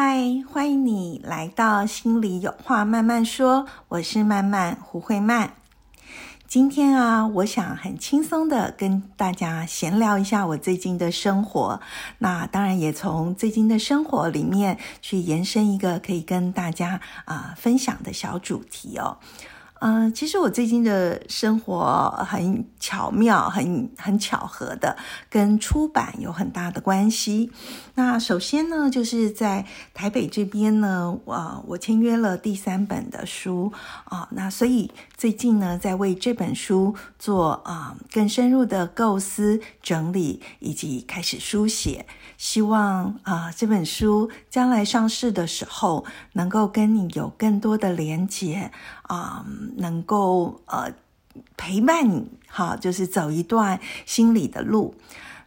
嗨，欢迎你来到心里有话慢慢说。我是慢慢胡慧曼。今天啊，我想很轻松的跟大家闲聊一下我最近的生活。那当然也从最近的生活里面去延伸一个可以跟大家啊分享的小主题哦。嗯，其实我最近的生活很巧妙，很很巧合的，跟出版有很大的关系。那首先呢，就是在台北这边呢，我我签约了第三本的书啊，那所以最近呢，在为这本书做啊更深入的构思、整理以及开始书写，希望啊这本书将来上市的时候，能够跟你有更多的连接啊。能够呃陪伴你，哈，就是走一段心理的路。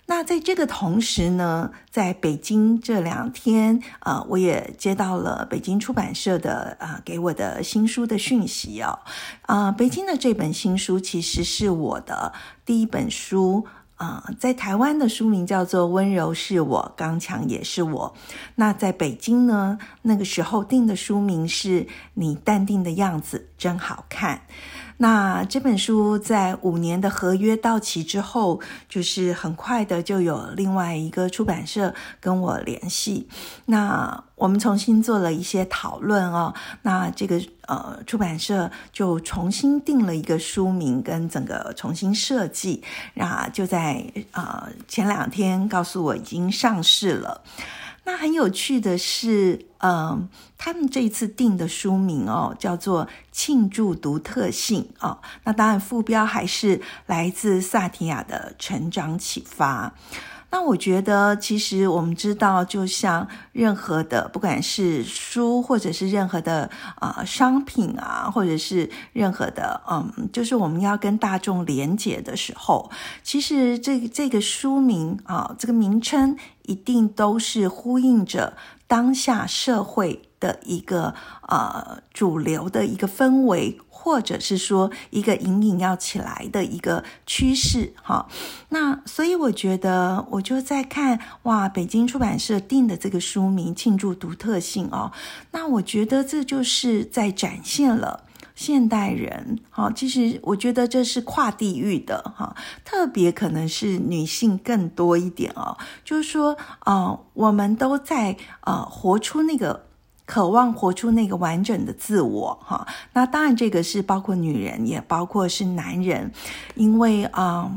那在这个同时呢，在北京这两天，呃，我也接到了北京出版社的啊给我的新书的讯息哦。啊，北京的这本新书其实是我的第一本书啊，在台湾的书名叫做《温柔是我，刚强也是我》。那在北京呢，那个时候定的书名是你淡定的样子真好看。那这本书在五年的合约到期之后，就是很快的就有另外一个出版社跟我联系，那我们重新做了一些讨论哦，那这个呃出版社就重新定了一个书名跟整个重新设计，那就在呃前两天告诉我已经上市了。那很有趣的是，嗯，他们这一次定的书名哦，叫做《庆祝独特性》哦。那当然，副标还是来自萨提亚的成长启发。那我觉得，其实我们知道，就像任何的，不管是书，或者是任何的啊商品啊，或者是任何的，嗯，就是我们要跟大众连接的时候，其实这这个书名啊，这个名称一定都是呼应着当下社会的一个呃主流的一个氛围。或者是说一个隐隐要起来的一个趋势，哈，那所以我觉得我就在看哇，北京出版社定的这个书名庆祝独特性哦，那我觉得这就是在展现了现代人，哈，其实我觉得这是跨地域的哈，特别可能是女性更多一点哦，就是说啊，我们都在呃活出那个。渴望活出那个完整的自我，哈，那当然这个是包括女人，也包括是男人，因为啊，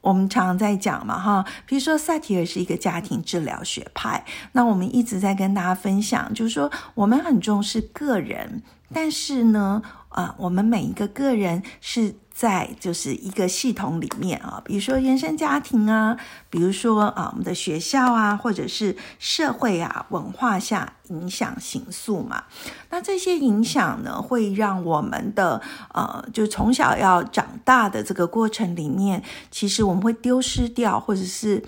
我们常常在讲嘛，哈，比如说萨提尔是一个家庭治疗学派，那我们一直在跟大家分享，就是说我们很重视个人，但是呢，啊，我们每一个个人是。在就是一个系统里面啊，比如说原生家庭啊，比如说啊我们的学校啊，或者是社会啊文化下影响形塑嘛。那这些影响呢，会让我们的呃，就从小要长大的这个过程里面，其实我们会丢失掉，或者是。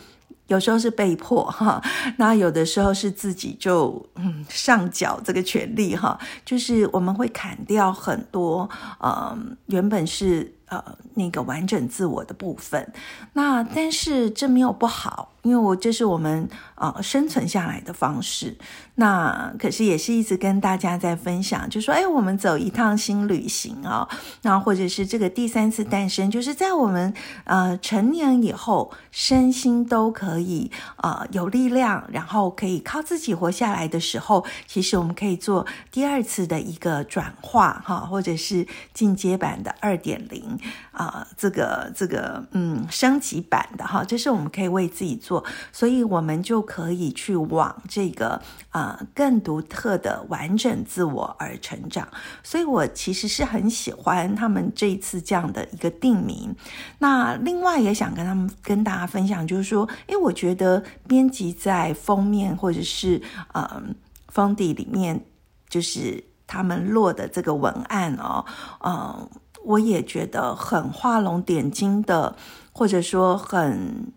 有时候是被迫哈，那有的时候是自己就嗯上缴这个权利哈，就是我们会砍掉很多呃原本是呃那个完整自我的部分，那但是这没有不好。因为我这是我们啊生存下来的方式，那可是也是一直跟大家在分享，就说哎，我们走一趟新旅行啊，那或者是这个第三次诞生，就是在我们呃成年以后，身心都可以啊有力量，然后可以靠自己活下来的时候，其实我们可以做第二次的一个转化哈，或者是进阶版的二点零啊，这个这个嗯升级版的哈，这是我们可以为自己做。所以，我们就可以去往这个啊更独特的完整自我而成长。所以我其实是很喜欢他们这一次这样的一个定名。那另外也想跟他们跟大家分享，就是说，诶，我觉得编辑在封面或者是嗯封底里面，就是他们落的这个文案哦，嗯，我也觉得很画龙点睛的，或者说很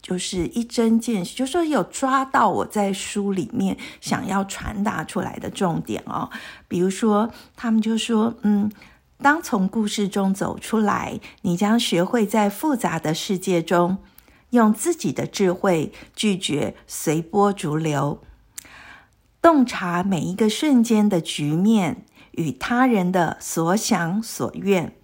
就是一针见血，就说有抓到我在书里面想要传达出来的重点哦。比如说，他们就说，嗯，当从故事中走出来，你将学会在复杂的世界中，用自己的智慧拒绝随波逐流。洞察每一个瞬间的局面与他人的所想所愿，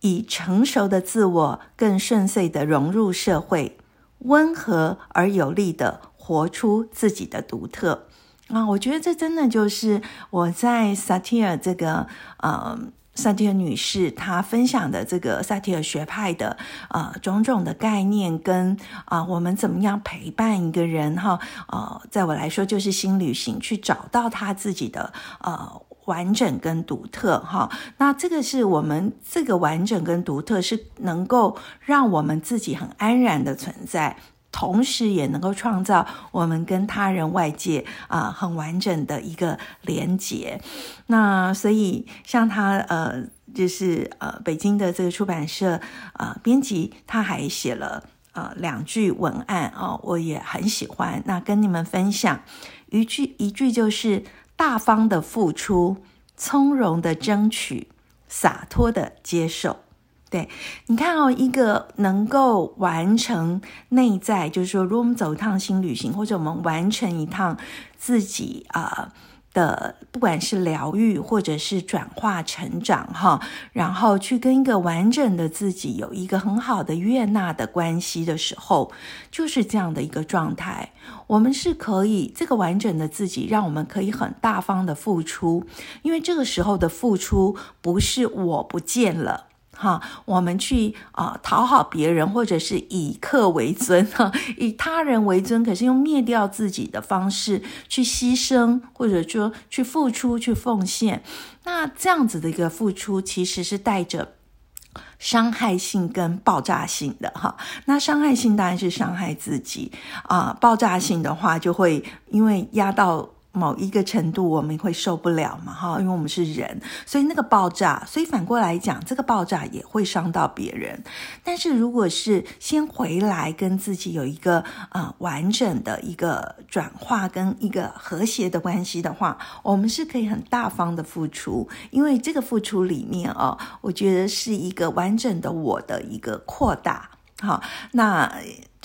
以成熟的自我更顺遂的融入社会，温和而有力的活出自己的独特啊！我觉得这真的就是我在萨提尔这个呃。萨提尔女士她分享的这个萨提尔学派的呃种种的概念，跟啊我们怎么样陪伴一个人哈呃，在我来说就是新旅行，去找到他自己的呃完整跟独特哈。那这个是我们这个完整跟独特是能够让我们自己很安然的存在。同时也能够创造我们跟他人、外界啊很完整的一个连接。那所以像他呃，就是呃北京的这个出版社啊编辑，他还写了呃两句文案啊，我也很喜欢。那跟你们分享一句，一句就是大方的付出，从容的争取，洒脱的接受。对，你看哦，一个能够完成内在，就是说，如果我们走一趟新旅行，或者我们完成一趟自己啊的，不管是疗愈或者是转化成长哈，然后去跟一个完整的自己有一个很好的悦纳的关系的时候，就是这样的一个状态。我们是可以这个完整的自己，让我们可以很大方的付出，因为这个时候的付出不是我不见了。哈，我们去啊讨好别人，或者是以客为尊，哈，以他人为尊，可是用灭掉自己的方式去牺牲，或者说去付出、去奉献，那这样子的一个付出，其实是带着伤害性跟爆炸性的哈。那伤害性当然是伤害自己啊，爆炸性的话就会因为压到。某一个程度，我们会受不了嘛？哈，因为我们是人，所以那个爆炸，所以反过来讲，这个爆炸也会伤到别人。但是如果是先回来跟自己有一个呃完整的一个转化跟一个和谐的关系的话，我们是可以很大方的付出，因为这个付出里面哦，我觉得是一个完整的我的一个扩大。好，那。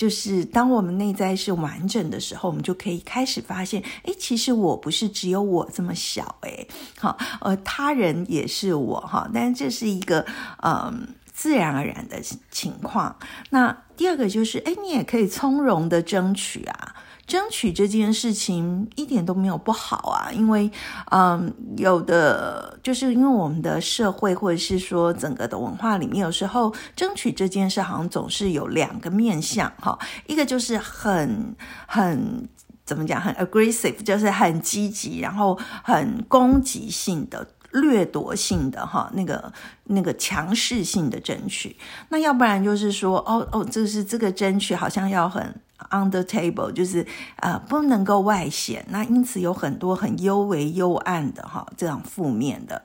就是当我们内在是完整的时候，我们就可以开始发现，哎，其实我不是只有我这么小，哎，好，呃，他人也是我，哈，但是这是一个，嗯，自然而然的情况。那第二个就是，哎，你也可以从容的争取啊。争取这件事情一点都没有不好啊，因为，嗯，有的就是因为我们的社会或者是说整个的文化里面，有时候争取这件事好像总是有两个面向哈，一个就是很很怎么讲，很 aggressive，就是很积极，然后很攻击性的。掠夺性的哈，那个那个强势性的争取，那要不然就是说，哦哦，这是这个争取好像要很 under table，就是呃不能够外显，那因此有很多很幽微幽暗的哈，这样负面的。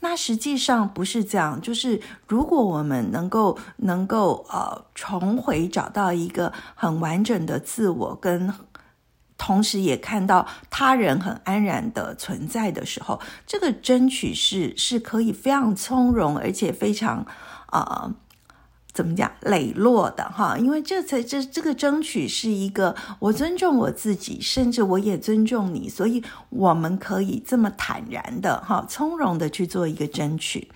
那实际上不是这样，就是如果我们能够能够呃重回找到一个很完整的自我跟。同时也看到他人很安然的存在的时候，这个争取是是可以非常从容，而且非常啊，怎么讲磊落的哈？因为这才这这个争取是一个我尊重我自己，甚至我也尊重你，所以我们可以这么坦然的哈，从容的去做一个争取。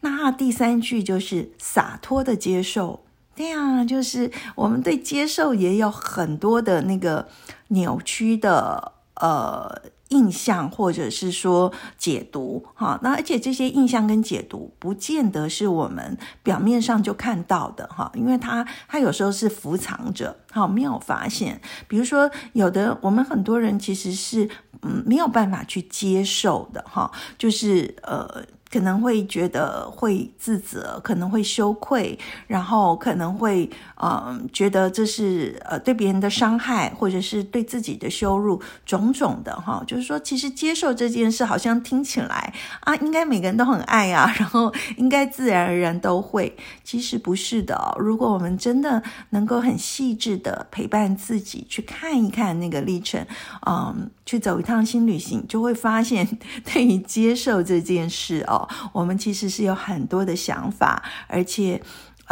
那第三句就是洒脱的接受。对呀，就是我们对接受也有很多的那个扭曲的呃印象，或者是说解读哈。那而且这些印象跟解读，不见得是我们表面上就看到的哈，因为它它有时候是伏藏着，好没有发现。比如说，有的我们很多人其实是嗯没有办法去接受的哈，就是呃。可能会觉得会自责，可能会羞愧，然后可能会嗯觉得这是呃对别人的伤害，或者是对自己的羞辱，种种的哈。就是说，其实接受这件事，好像听起来啊，应该每个人都很爱啊，然后应该自然而然都会。其实不是的。如果我们真的能够很细致的陪伴自己，去看一看那个历程，嗯，去走一趟新旅行，就会发现，对于接受这件事哦。我们其实是有很多的想法，而且，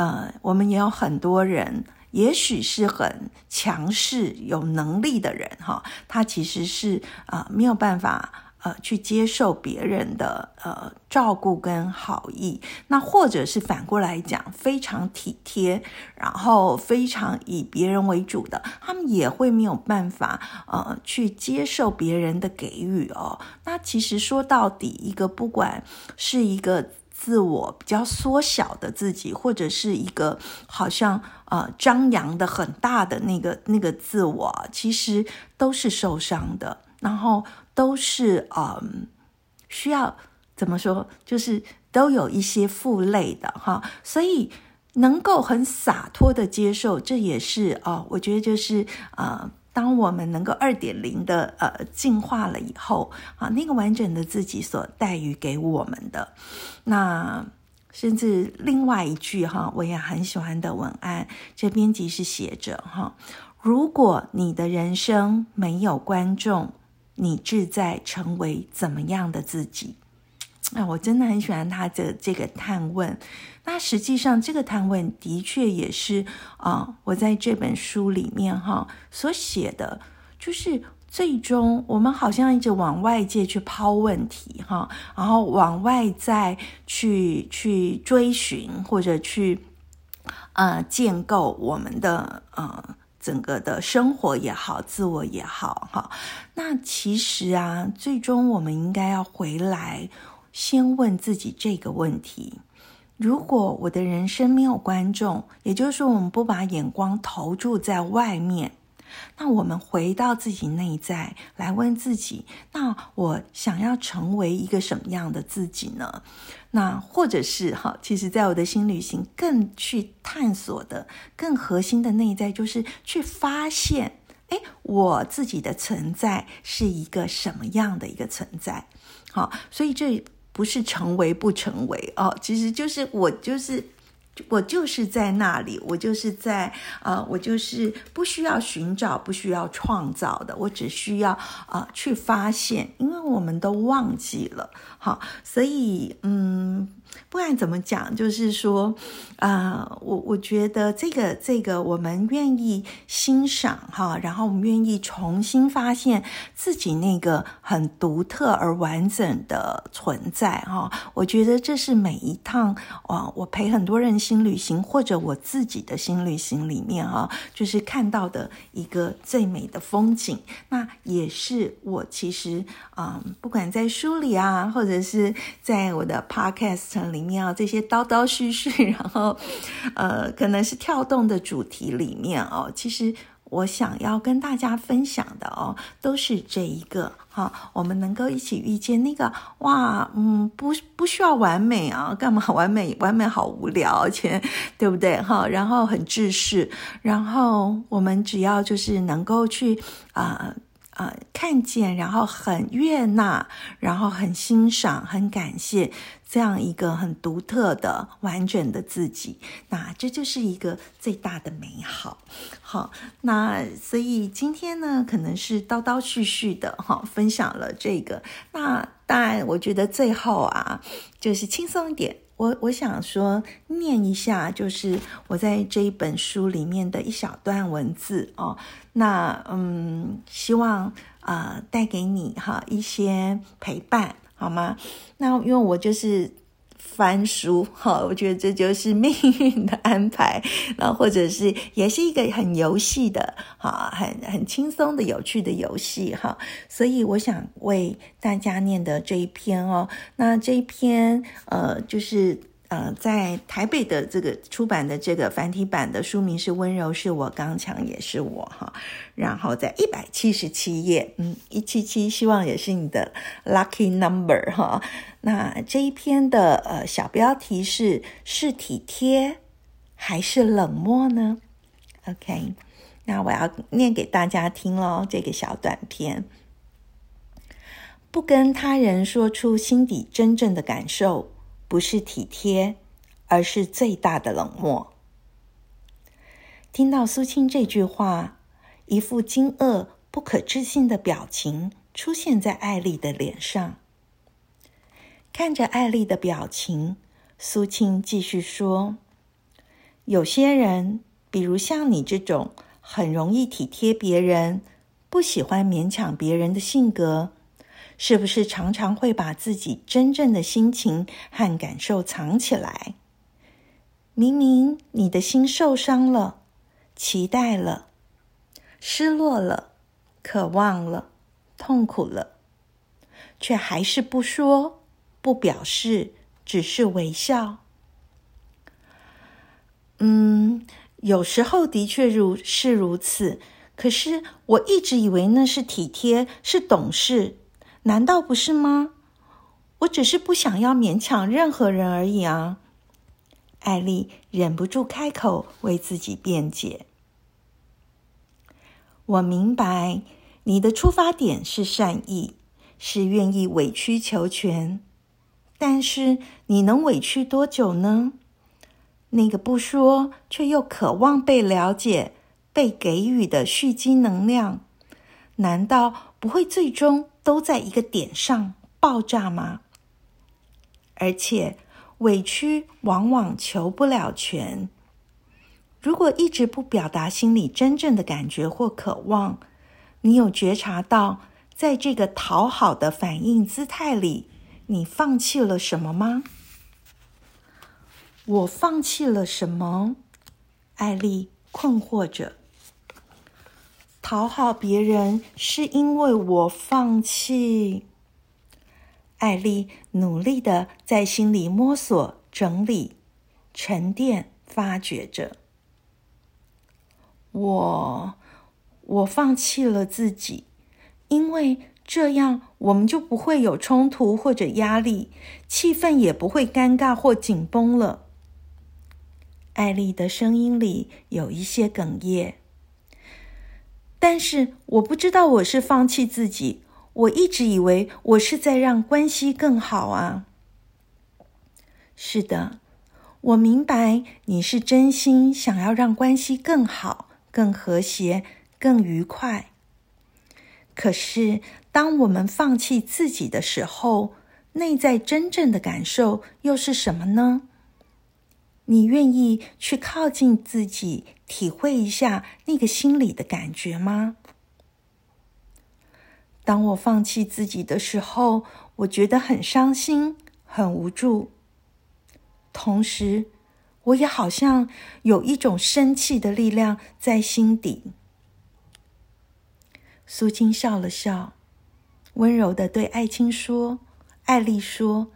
呃，我们也有很多人，也许是很强势、有能力的人，哈，他其实是啊没有办法。呃，去接受别人的呃照顾跟好意，那或者是反过来讲，非常体贴，然后非常以别人为主的，他们也会没有办法呃去接受别人的给予哦。那其实说到底，一个不管是一个自我比较缩小的自己，或者是一个好像呃张扬的很大的那个那个自我，其实都是受伤的。然后都是嗯，需要怎么说？就是都有一些负累的哈，所以能够很洒脱的接受，这也是哦，我觉得就是呃，当我们能够二点零的呃进化了以后啊，那个完整的自己所带予给我们的，那甚至另外一句哈，我也很喜欢的文案，这编辑是写着哈，如果你的人生没有观众。你志在成为怎么样的自己？那我真的很喜欢他的这个探问。那实际上，这个探问的确也是啊，我在这本书里面哈所写的，就是最终我们好像一直往外界去抛问题哈，然后往外再去去追寻或者去呃建构我们的呃。整个的生活也好，自我也好，哈，那其实啊，最终我们应该要回来，先问自己这个问题：如果我的人生没有观众，也就是说，我们不把眼光投注在外面。那我们回到自己内在来问自己：那我想要成为一个什么样的自己呢？那或者是哈，其实，在我的新旅行更去探索的、更核心的内在，就是去发现：哎，我自己的存在是一个什么样的一个存在？好，所以这不是成为不成为哦，其实就是我就是。我就是在那里，我就是在啊，我就是不需要寻找，不需要创造的，我只需要啊去发现，因为我们都忘记了，好，所以嗯。不管怎么讲，就是说，啊，我我觉得这个这个，我们愿意欣赏哈，然后我们愿意重新发现自己那个很独特而完整的存在哈。我觉得这是每一趟啊，我陪很多人新旅行或者我自己的新旅行里面啊，就是看到的一个最美的风景。那也是我其实啊，不管在书里啊，或者是在我的 podcast。里面啊，这些叨叨絮絮，然后，呃，可能是跳动的主题里面哦，其实我想要跟大家分享的哦，都是这一个哈，我们能够一起遇见那个哇，嗯，不不需要完美啊，干嘛 完美？完美好无聊，而且对不对哈？然后很自私，然后我们只要就是能够去啊。呃，看见，然后很悦纳，然后很欣赏，很感谢这样一个很独特的、完整的自己，那这就是一个最大的美好。好，那所以今天呢，可能是叨叨絮絮的哈，分享了这个。那当然，我觉得最后啊，就是轻松一点。我我想说，念一下，就是我在这一本书里面的一小段文字哦。那嗯，希望啊带给你哈一些陪伴，好吗？那因为我就是。翻书 哈，我觉得这就是命运的安排，那或者是也是一个很游戏的哈，很很轻松的有趣的游戏哈，所以我想为大家念的这一篇哦，那这一篇呃就是呃，在台北的这个出版的这个繁体版的书名是《温柔是我刚强也是我》哈，然后在一百七十七页，嗯，一七七，希望也是你的 lucky number 哈。那这一篇的呃小标题是是体贴还是冷漠呢？OK，那我要念给大家听喽，这个小短片，不跟他人说出心底真正的感受。不是体贴，而是最大的冷漠。听到苏青这句话，一副惊愕、不可置信的表情出现在艾丽的脸上。看着艾丽的表情，苏青继续说：“有些人，比如像你这种很容易体贴别人、不喜欢勉强别人的性格。”是不是常常会把自己真正的心情和感受藏起来？明明你的心受伤了、期待了、失落了、渴望了、痛苦了，却还是不说、不表示，只是微笑。嗯，有时候的确如是如此。可是我一直以为那是体贴，是懂事。难道不是吗？我只是不想要勉强任何人而已啊！艾丽忍不住开口为自己辩解。我明白你的出发点是善意，是愿意委曲求全，但是你能委屈多久呢？那个不说却又渴望被了解、被给予的蓄积能量，难道不会最终？都在一个点上爆炸吗？而且委屈往往求不了全。如果一直不表达心里真正的感觉或渴望，你有觉察到，在这个讨好的反应姿态里，你放弃了什么吗？我放弃了什么？艾丽困惑着。讨好别人是因为我放弃。艾丽努力的在心里摸索、整理、沉淀、发掘着。我，我放弃了自己，因为这样我们就不会有冲突或者压力，气氛也不会尴尬或紧绷了。艾丽的声音里有一些哽咽。但是我不知道我是放弃自己，我一直以为我是在让关系更好啊。是的，我明白你是真心想要让关系更好、更和谐、更愉快。可是当我们放弃自己的时候，内在真正的感受又是什么呢？你愿意去靠近自己，体会一下那个心里的感觉吗？当我放弃自己的时候，我觉得很伤心、很无助，同时我也好像有一种生气的力量在心底。苏青笑了笑，温柔的对艾青说：“艾丽说，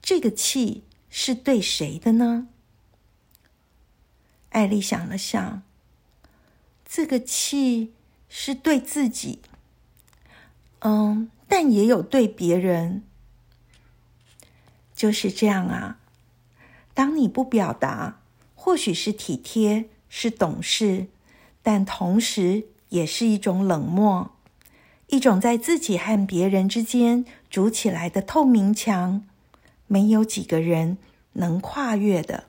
这个气是对谁的呢？”艾丽想了想，这个气是对自己，嗯，但也有对别人。就是这样啊。当你不表达，或许是体贴，是懂事，但同时也是一种冷漠，一种在自己和别人之间筑起来的透明墙，没有几个人能跨越的。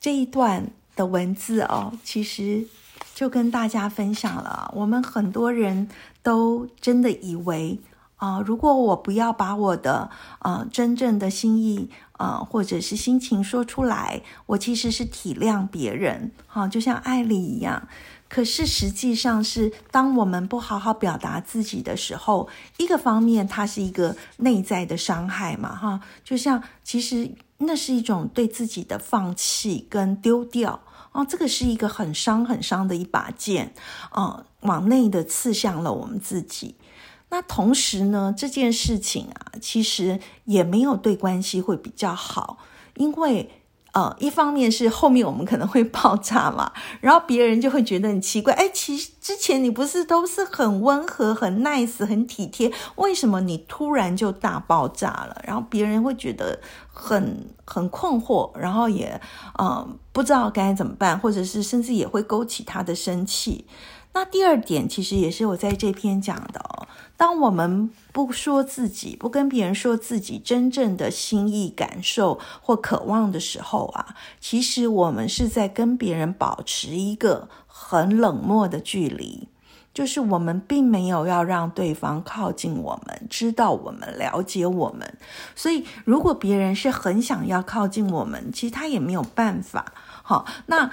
这一段的文字哦，其实就跟大家分享了。我们很多人都真的以为啊，如果我不要把我的啊真正的心意啊或者是心情说出来，我其实是体谅别人，哈，就像艾丽一样。可是实际上是，当我们不好好表达自己的时候，一个方面它是一个内在的伤害嘛，哈，就像其实。那是一种对自己的放弃跟丢掉哦，这个是一个很伤很伤的一把剑，啊，往内的刺向了我们自己。那同时呢，这件事情啊，其实也没有对关系会比较好，因为。呃，一方面是后面我们可能会爆炸嘛，然后别人就会觉得很奇怪，哎，其实之前你不是都是很温和、很 nice、很体贴，为什么你突然就大爆炸了？然后别人会觉得很很困惑，然后也呃不知道该怎么办，或者是甚至也会勾起他的生气。那第二点，其实也是我在这篇讲的哦。当我们不说自己，不跟别人说自己真正的心意、感受或渴望的时候啊，其实我们是在跟别人保持一个很冷漠的距离，就是我们并没有要让对方靠近我们，知道我们，了解我们。所以，如果别人是很想要靠近我们，其实他也没有办法。好，那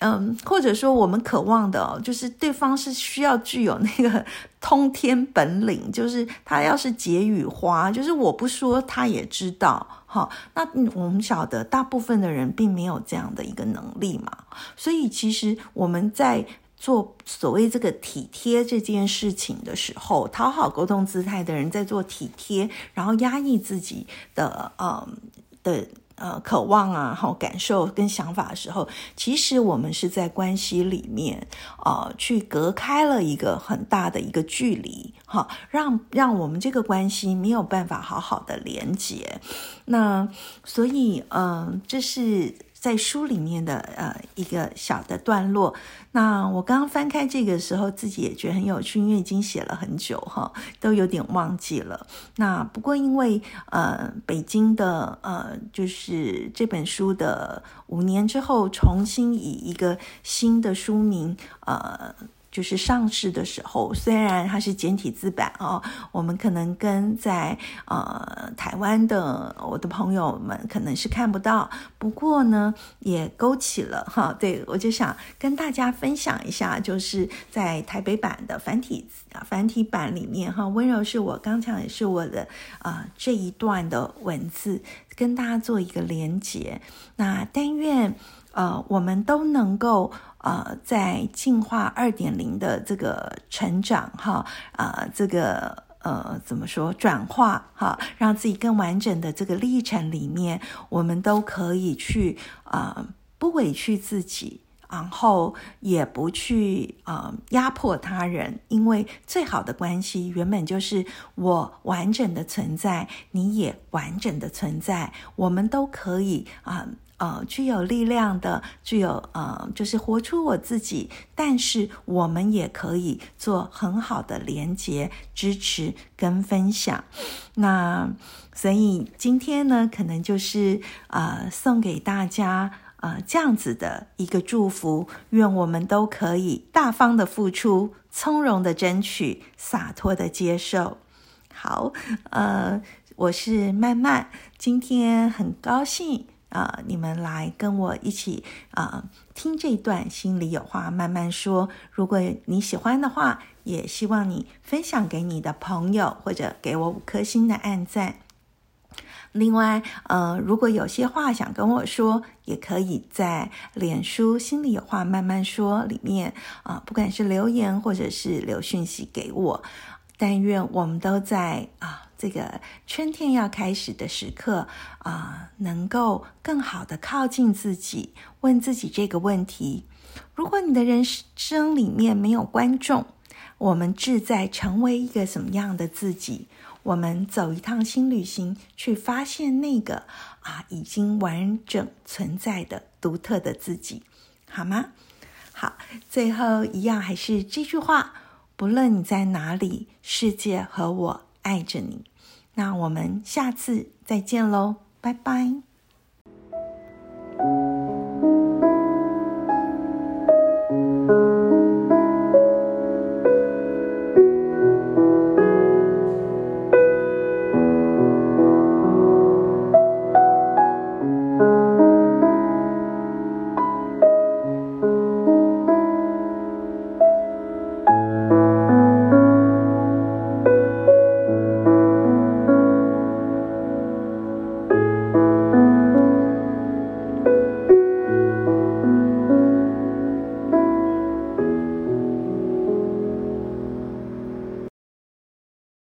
嗯，或者说我们渴望的，就是对方是需要具有那个通天本领，就是他要是解语花，就是我不说他也知道。好，那我们晓得大部分的人并没有这样的一个能力嘛，所以其实我们在做所谓这个体贴这件事情的时候，讨好沟通姿态的人在做体贴，然后压抑自己的嗯的。呃，渴望啊，好感受跟想法的时候，其实我们是在关系里面，啊，去隔开了一个很大的一个距离，哈，让让我们这个关系没有办法好好的连接。那所以，嗯，这是。在书里面的呃一个小的段落，那我刚刚翻开这个时候，自己也觉得很有趣，因为已经写了很久哈，都有点忘记了。那不过因为呃北京的呃就是这本书的五年之后，重新以一个新的书名呃。就是上市的时候，虽然它是简体字版哦，我们可能跟在呃台湾的我的朋友们可能是看不到，不过呢，也勾起了哈，对我就想跟大家分享一下，就是在台北版的繁体繁体版里面哈，温柔是我刚才也是我的啊这一段的文字，跟大家做一个连接。那但愿呃我们都能够。呃，在进化二点零的这个成长哈，啊，这个呃怎么说转化哈，让自己更完整的这个历程里面，我们都可以去啊，不委屈自己，然后也不去啊压迫他人，因为最好的关系原本就是我完整的存在，你也完整的存在，我们都可以啊。呃具有力量的，具有呃，就是活出我自己。但是我们也可以做很好的连接、支持跟分享。那所以今天呢，可能就是呃，送给大家呃这样子的一个祝福。愿我们都可以大方的付出，从容的争取，洒脱的接受。好，呃，我是曼曼，今天很高兴。啊，你们来跟我一起啊，听这一段心里有话慢慢说。如果你喜欢的话，也希望你分享给你的朋友，或者给我五颗星的按赞。另外，呃，如果有些话想跟我说，也可以在脸书心里有话慢慢说里面啊，不管是留言或者是留讯息给我。但愿我们都在啊。这个春天要开始的时刻啊，能够更好的靠近自己，问自己这个问题：如果你的人生里面没有观众，我们志在成为一个什么样的自己？我们走一趟新旅行，去发现那个啊已经完整存在的独特的自己，好吗？好，最后一样还是这句话：不论你在哪里，世界和我爱着你。那我们下次再见喽拜拜。